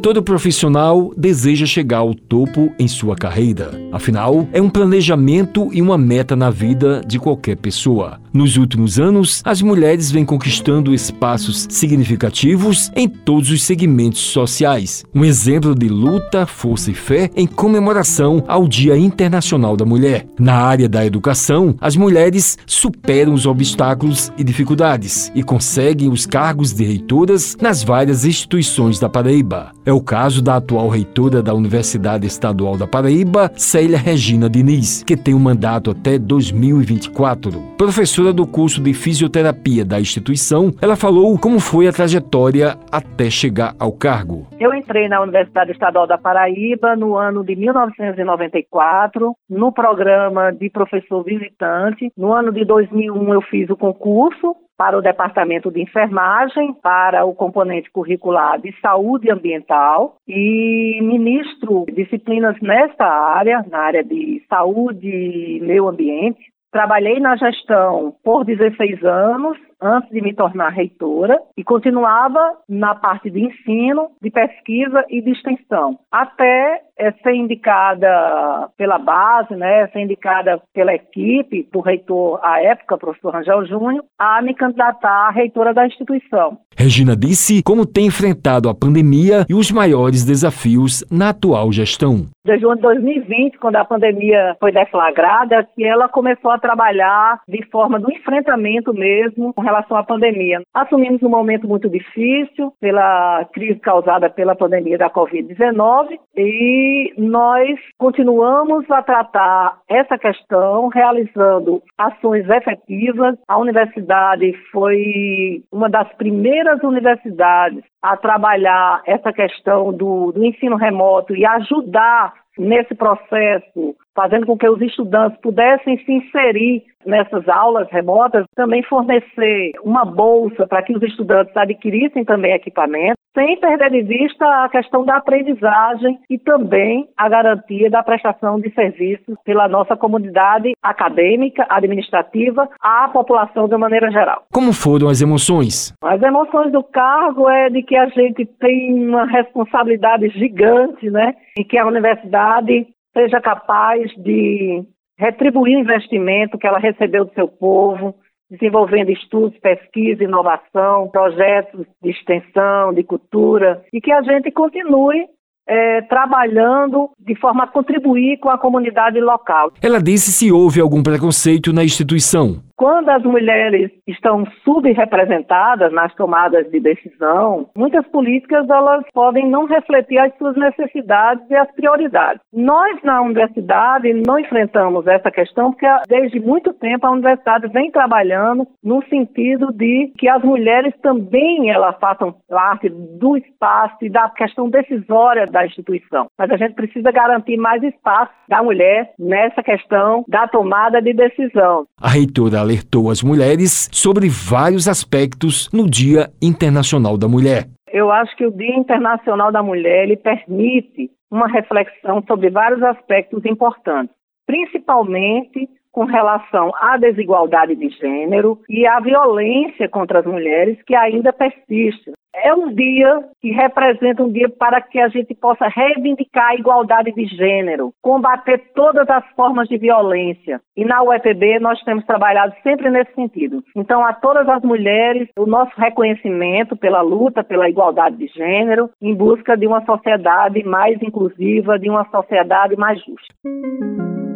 Todo profissional deseja chegar ao topo em sua carreira. Afinal, é um planejamento e uma meta na vida de qualquer pessoa. Nos últimos anos, as mulheres vêm conquistando espaços significativos em todos os segmentos sociais. Um exemplo de luta, força e fé em comemoração ao Dia Internacional da Mulher. Na área da educação, as mulheres superam os obstáculos e dificuldades e conseguem os cargos de reitoras nas várias instituições da Paraíba. É o caso da atual reitora da Universidade Estadual da Paraíba, Célia Regina Diniz, que tem um mandato até 2024. Professora do curso de fisioterapia da instituição, ela falou como foi a trajetória até chegar ao cargo. Eu entrei na Universidade Estadual da Paraíba no ano de 1994, no programa de professor visitante. No ano de 2001 eu fiz o concurso para o Departamento de Enfermagem, para o componente curricular de Saúde Ambiental e ministro disciplinas nesta área, na área de Saúde e Meio Ambiente. Trabalhei na gestão por 16 anos, antes de me tornar reitora, e continuava na parte de ensino, de pesquisa e de extensão, até é, ser indicada pela base, né, ser indicada pela equipe do reitor à época, professor Rangel Júnior, a me candidatar a reitora da instituição. Regina disse como tem enfrentado a pandemia e os maiores desafios na atual gestão. Desde o ano 2020, quando a pandemia foi deflagrada, que ela começou a trabalhar de forma do enfrentamento mesmo com relação à pandemia. Assumimos um momento muito difícil pela crise causada pela pandemia da Covid-19 e nós continuamos a tratar essa questão realizando ações efetivas. A universidade foi uma das primeiras universidades a trabalhar essa questão do, do ensino remoto e ajudar nesse processo, fazendo com que os estudantes pudessem se inserir nessas aulas remotas, também fornecer uma bolsa para que os estudantes adquirissem também equipamento, sem perder de vista a questão da aprendizagem e também a garantia da prestação de serviços pela nossa comunidade acadêmica, administrativa, à população de maneira geral. Como foram as emoções? As emoções do cargo é de que a gente tem uma responsabilidade gigante, né? E que a universidade seja capaz de retribuir o investimento que ela recebeu do seu povo, desenvolvendo estudos, pesquisa, inovação, projetos de extensão, de cultura, e que a gente continue é, trabalhando de forma a contribuir com a comunidade local. Ela disse se houve algum preconceito na instituição. Quando as mulheres estão subrepresentadas nas tomadas de decisão, muitas políticas elas podem não refletir as suas necessidades e as prioridades. Nós na universidade não enfrentamos essa questão porque desde muito tempo a universidade vem trabalhando no sentido de que as mulheres também elas façam parte do espaço e da questão decisória da instituição. Mas a gente precisa garantir mais espaço da mulher nessa questão da tomada de decisão. A reitora alertou as mulheres sobre vários aspectos no Dia Internacional da Mulher. Eu acho que o Dia Internacional da Mulher ele permite uma reflexão sobre vários aspectos importantes, principalmente com relação à desigualdade de gênero e à violência contra as mulheres que ainda persiste. É um dia que representa um dia para que a gente possa reivindicar a igualdade de gênero, combater todas as formas de violência. E na UEPB nós temos trabalhado sempre nesse sentido. Então, a todas as mulheres, o nosso reconhecimento pela luta pela igualdade de gênero, em busca de uma sociedade mais inclusiva, de uma sociedade mais justa.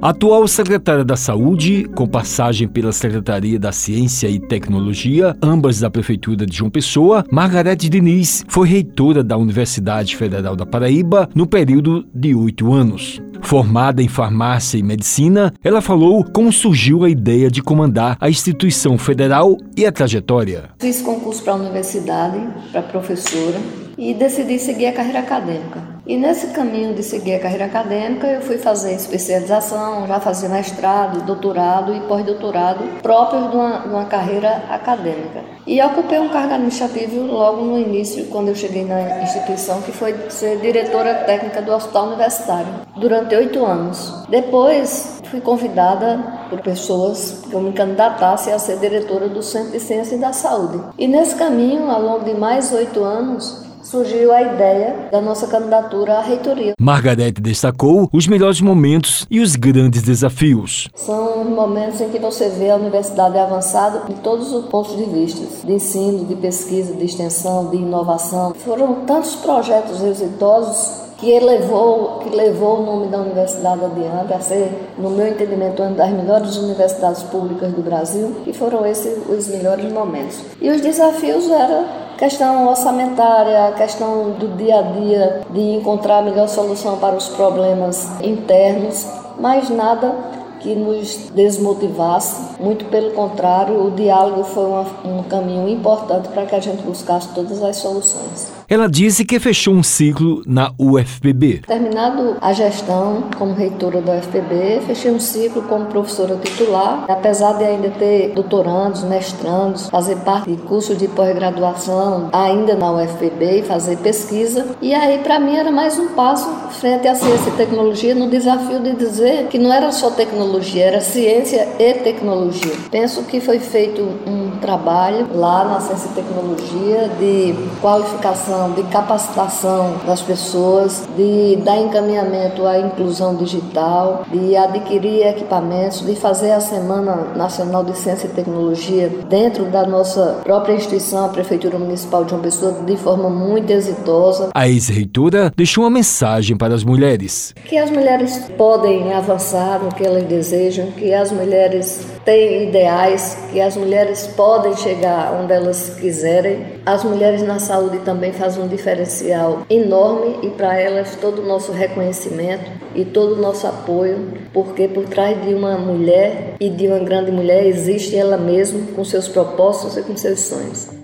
Atual secretária da Saúde, com passagem pela Secretaria da Ciência e Tecnologia, ambas da Prefeitura de João Pessoa, Margarete Diniz foi reitora da Universidade Federal da Paraíba no período de oito anos. Formada em farmácia e medicina, ela falou como surgiu a ideia de comandar a instituição federal e a trajetória. Fiz concurso para a universidade, para professora, e decidi seguir a carreira acadêmica. E nesse caminho de seguir a carreira acadêmica, eu fui fazer especialização, já fazia mestrado, doutorado e pós-doutorado próprios de uma, de uma carreira acadêmica. E ocupei um cargo administrativo logo no início, quando eu cheguei na instituição, que foi ser diretora técnica do Hospital Universitário, durante oito anos. Depois, fui convidada por pessoas que eu me candidatasse a ser diretora do Centro de Ciência e da Saúde. E nesse caminho, ao longo de mais oito anos, surgiu a ideia da nossa candidatura à reitoria. Margarete destacou os melhores momentos e os grandes desafios. São os momentos em que você vê a universidade avançada de todos os pontos de vista, de ensino, de pesquisa, de extensão, de inovação. Foram tantos projetos exitosos que elevou, que levou o nome da universidade adiante a ser, no meu entendimento, uma das melhores universidades públicas do Brasil, e foram esses os melhores momentos. E os desafios eram questão orçamentária, questão do dia a dia, de encontrar a melhor solução para os problemas internos, mas nada que nos desmotivasse. Muito pelo contrário, o diálogo foi uma, um caminho importante para que a gente buscasse todas as soluções. Ela disse que fechou um ciclo na UFPB. Terminado a gestão como reitora da UFPB, fechei um ciclo como professora titular, apesar de ainda ter doutorandos, mestrandos, fazer parte de curso de pós-graduação ainda na UFPB e fazer pesquisa. E aí, para mim, era mais um passo frente à ciência e tecnologia no desafio de dizer que não era só tecnologia, era ciência e tecnologia. Penso que foi feito um trabalho lá na ciência e tecnologia de qualificação de capacitação das pessoas, de dar encaminhamento à inclusão digital, de adquirir equipamentos, de fazer a Semana Nacional de Ciência e Tecnologia dentro da nossa própria instituição, a Prefeitura Municipal de João Pessoa, de forma muito exitosa. A ex-reitora deixou uma mensagem para as mulheres. Que as mulheres podem avançar no que elas desejam, que as mulheres têm ideais, que as mulheres podem chegar onde elas quiserem. As mulheres na saúde também fazem faz um diferencial enorme e para elas todo o nosso reconhecimento e todo o nosso apoio, porque por trás de uma mulher e de uma grande mulher existe ela mesma com seus propósitos e com seus sonhos.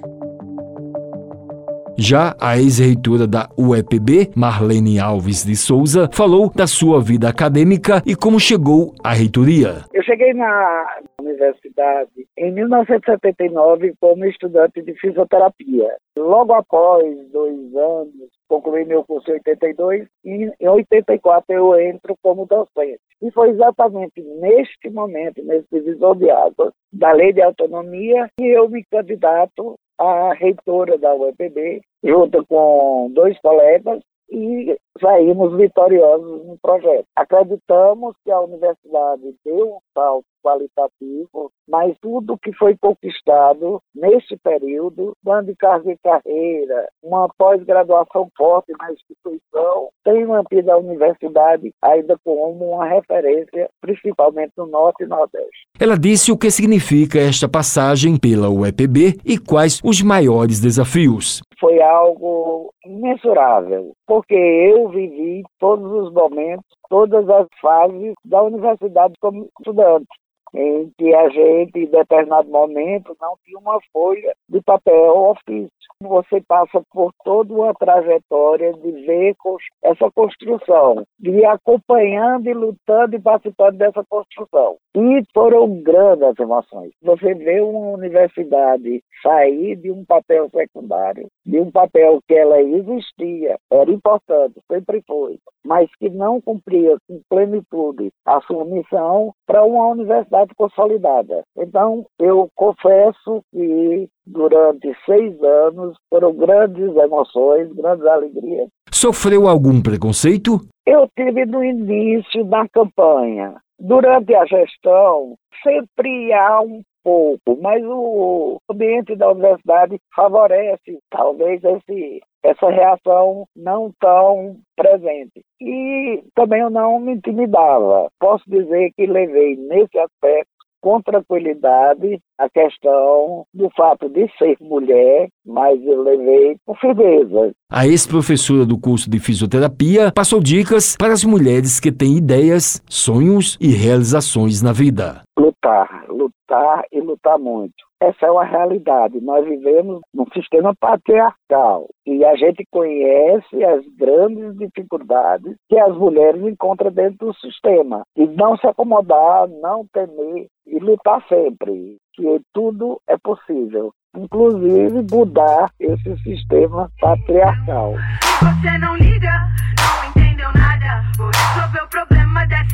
Já a ex-reitora da UEPB, Marlene Alves de Souza, falou da sua vida acadêmica e como chegou à reitoria. Eu cheguei na universidade em 1979 como estudante de fisioterapia. Logo após dois anos, concluí meu curso em 82 e em 84 eu entro como docente. E foi exatamente neste momento, nesse divisor de águas da Lei de Autonomia, que eu me candidato a reitora da UEPB, junto com dois colegas, e saímos vitoriosos no projeto. Acreditamos que a universidade deu um salto qualitativo, mas tudo que foi conquistado neste período, plano de e carreira, uma pós-graduação forte na instituição, tem mantido a universidade ainda como uma referência, principalmente no Norte e Nordeste. Ela disse o que significa esta passagem pela UEPB e quais os maiores desafios. Foi algo imensurável, porque eu vivi todos os momentos, todas as fases da universidade como estudante em que a gente, em determinado momento, não tinha uma folha de papel ofício. Você passa por toda uma trajetória de ver essa construção, de acompanhando e lutando e participando dessa construção. E foram grandes emoções. Você vê uma universidade sair de um papel secundário, de um papel que ela existia, era importante, sempre foi, mas que não cumpria com plenitude a sua missão para uma universidade consolidada. Então, eu confesso que durante seis anos foram grandes emoções, grandes alegrias. Sofreu algum preconceito? Eu tive no início da campanha. Durante a gestão, sempre há um pouco, mas o ambiente da universidade favorece talvez esse, essa reação não tão presente. E também eu não me intimidava. Posso dizer que levei nesse aspecto com tranquilidade a questão do fato de ser mulher, mas eu levei com firmeza. A ex-professora do curso de fisioterapia passou dicas para as mulheres que têm ideias, sonhos e realizações na vida. Lutar, lutar e lutar muito. Essa é uma realidade. Nós vivemos num sistema patriarcal e a gente conhece as grandes dificuldades que as mulheres encontram dentro do sistema. E não se acomodar, não temer e lutar sempre, que tudo é possível. Inclusive mudar esse sistema patriarcal. Você não liga, não entendeu nada, vou resolver o problema dessa machucada.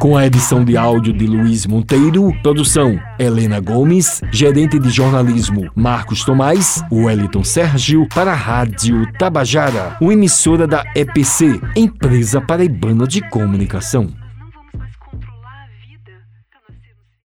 Com a edição de áudio de Luiz Monteiro, produção Helena Gomes, gerente de jornalismo Marcos Tomás, Wellington Sérgio, para a Rádio Tabajara, uma emissora da EPC, Empresa Paraibana de Comunicação.